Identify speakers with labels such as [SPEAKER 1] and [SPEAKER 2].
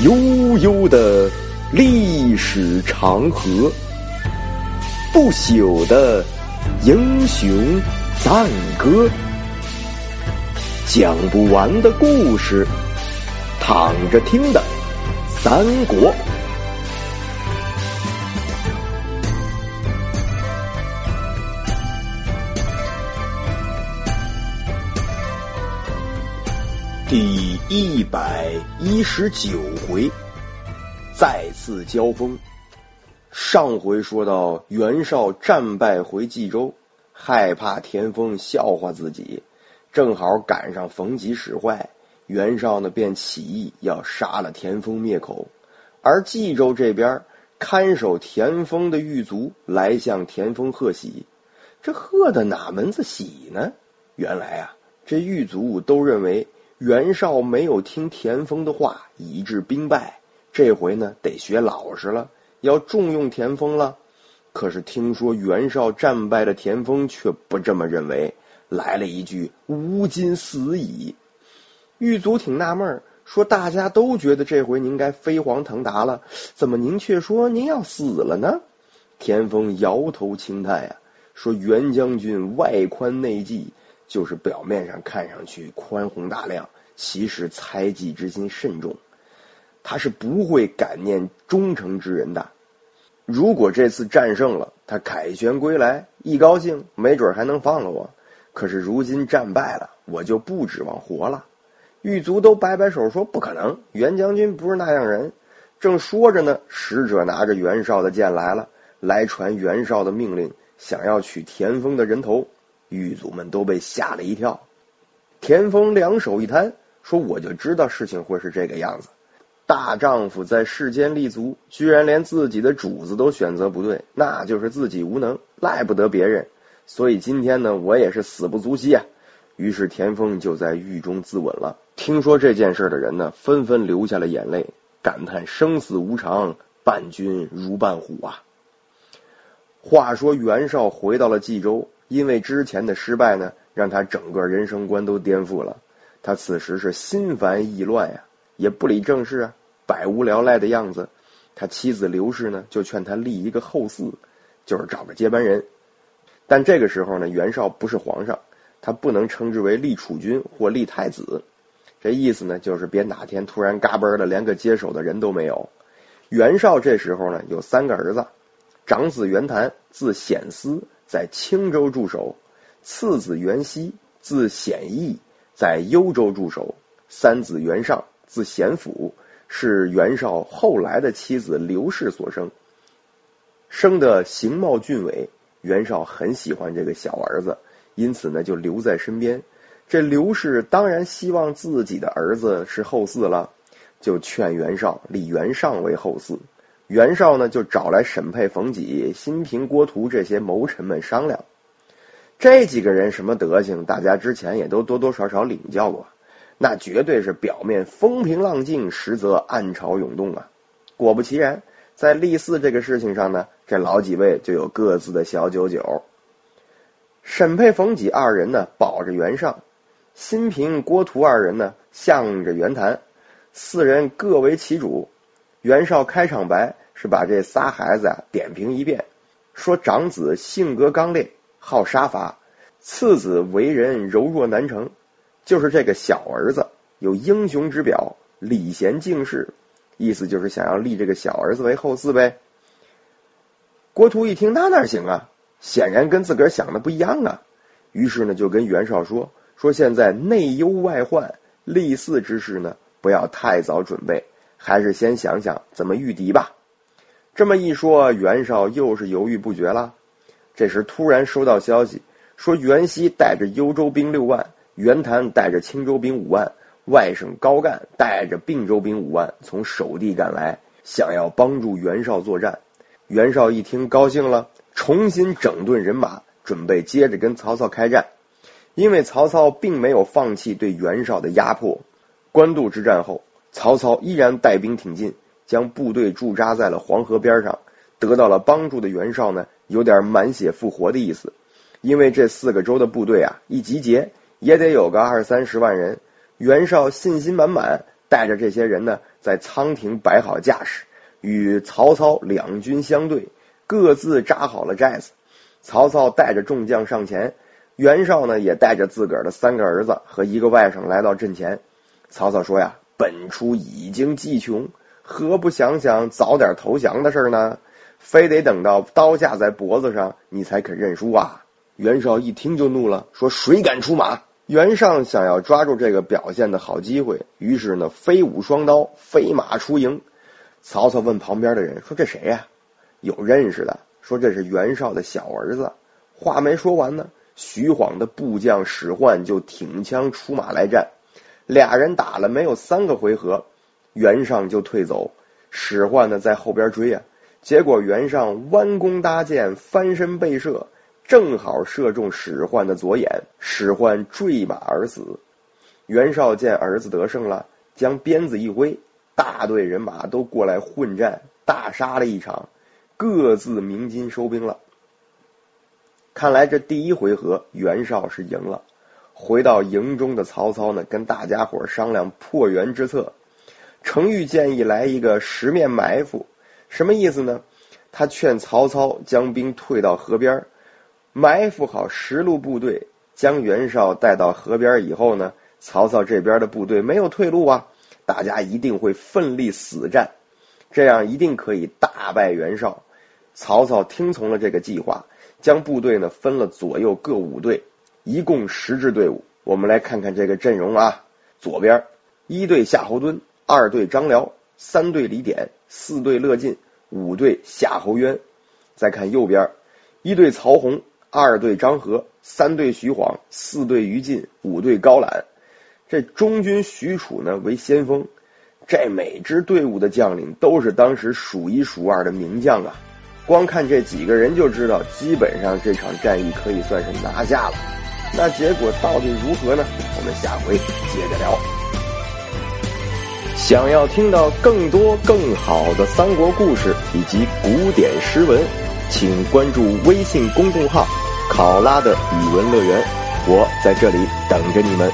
[SPEAKER 1] 悠悠的历史长河，不朽的英雄赞歌，讲不完的故事，躺着听的三国。第一百一十九回，再次交锋。上回说到袁绍战败回冀州，害怕田丰笑话自己，正好赶上逢吉使坏，袁绍呢便起义要杀了田丰灭口。而冀州这边看守田丰的狱卒来向田丰贺喜，这贺的哪门子喜呢？原来啊，这狱卒都认为。袁绍没有听田丰的话，以致兵败。这回呢，得学老实了，要重用田丰了。可是听说袁绍战败的田丰却不这么认为，来了一句“吾今死矣”。狱卒挺纳闷，说：“大家都觉得这回您该飞黄腾达了，怎么您却说您要死了呢？”田丰摇头轻叹呀，说：“袁将军外宽内忌。”就是表面上看上去宽宏大量，其实猜忌之心甚重。他是不会感念忠诚之人的。如果这次战胜了，他凯旋归来，一高兴，没准还能放了我。可是如今战败了，我就不指望活了。狱卒都摆摆手说：“不可能，袁将军不是那样人。”正说着呢，使者拿着袁绍的剑来了，来传袁绍的命令，想要取田丰的人头。狱卒们都被吓了一跳，田丰两手一摊，说：“我就知道事情会是这个样子。大丈夫在世间立足，居然连自己的主子都选择不对，那就是自己无能，赖不得别人。所以今天呢，我也是死不足惜啊。”于是田丰就在狱中自刎了。听说这件事的人呢，纷纷流下了眼泪，感叹生死无常，伴君如伴虎啊。话说袁绍回到了冀州。因为之前的失败呢，让他整个人生观都颠覆了。他此时是心烦意乱呀，也不理政事啊，百无聊赖的样子。他妻子刘氏呢，就劝他立一个后嗣，就是找个接班人。但这个时候呢，袁绍不是皇上，他不能称之为立储君或立太子。这意思呢，就是别哪天突然嘎嘣的，连个接手的人都没有。袁绍这时候呢，有三个儿子，长子袁谭，字显思。在青州驻守，次子袁熙字显义，在幽州驻守；三子袁尚字显甫，是袁绍后来的妻子刘氏所生，生的形貌俊伟。袁绍很喜欢这个小儿子，因此呢就留在身边。这刘氏当然希望自己的儿子是后嗣了，就劝袁绍立袁尚为后嗣。袁绍呢，就找来沈佩、冯己、辛平、郭图这些谋臣们商量。这几个人什么德行？大家之前也都多多少少领教过。那绝对是表面风平浪静，实则暗潮涌动啊！果不其然，在立嗣这个事情上呢，这老几位就有各自的小九九。沈佩、冯己二人呢，保着袁尚；辛平、郭图二人呢，向着袁谭。四人各为其主。袁绍开场白是把这仨孩子啊点评一遍，说长子性格刚烈，好杀伐；次子为人柔弱难成，就是这个小儿子有英雄之表，礼贤敬士，意思就是想要立这个小儿子为后嗣呗。郭图一听，那哪行啊？显然跟自个儿想的不一样啊。于是呢，就跟袁绍说：“说现在内忧外患，立嗣之事呢，不要太早准备。”还是先想想怎么御敌吧。这么一说，袁绍又是犹豫不决了。这时突然收到消息，说袁熙带着幽州兵六万，袁谭带着青州兵五万，外甥高干带着并州兵五万，从守地赶来，想要帮助袁绍作战。袁绍一听高兴了，重新整顿人马，准备接着跟曹操开战。因为曹操并没有放弃对袁绍的压迫。官渡之战后。曹操依然带兵挺进，将部队驻扎在了黄河边上。得到了帮助的袁绍呢，有点满血复活的意思。因为这四个州的部队啊，一集结也得有个二三十万人。袁绍信心满满，带着这些人呢，在仓亭摆好架势，与曹操两军相对，各自扎好了寨子。曹操带着众将上前，袁绍呢也带着自个儿的三个儿子和一个外甥来到阵前。曹操说呀：“本初已经计穷，何不想想早点投降的事呢？非得等到刀架在脖子上，你才肯认输啊？”袁绍一听就怒了，说：“谁敢出马？”袁尚想要抓住这个表现的好机会，于是呢，飞舞双刀，飞马出营。曹操问旁边的人说：“这谁呀？”有认识的。说这是袁绍的小儿子。话没说完呢，徐晃的部将史涣就挺枪出马来战。俩人打了没有三个回合，袁尚就退走。史涣呢在后边追啊，结果袁尚弯弓搭箭，翻身背射，正好射中史涣的左眼，史涣坠马而死。袁绍见儿子得胜了，将鞭子一挥，大队人马都过来混战，大杀了一场。各自鸣金收兵了。看来这第一回合袁绍是赢了。回到营中的曹操呢，跟大家伙商量破袁之策。程昱建议来一个十面埋伏，什么意思呢？他劝曹操将兵退到河边，埋伏好十路部队，将袁绍带到河边以后呢，曹操这边的部队没有退路啊，大家一定会奋力死战，这样一定可以大败袁绍。曹操听从了这个计划，将部队呢分了左右各五队，一共十支队伍。我们来看看这个阵容啊，左边一队夏侯惇，二队张辽，三队李典，四队乐进，五队夏侯渊。再看右边一队曹洪，二队张合，三队徐晃，四队于禁，五队高览。这中军许褚呢为先锋，这每支队伍的将领都是当时数一数二的名将啊。光看这几个人就知道，基本上这场战役可以算是拿下了。那结果到底如何呢？我们下回接着聊。想要听到更多更好的三国故事以及古典诗文，请关注微信公众号“考拉的语文乐园”，我在这里等着你们。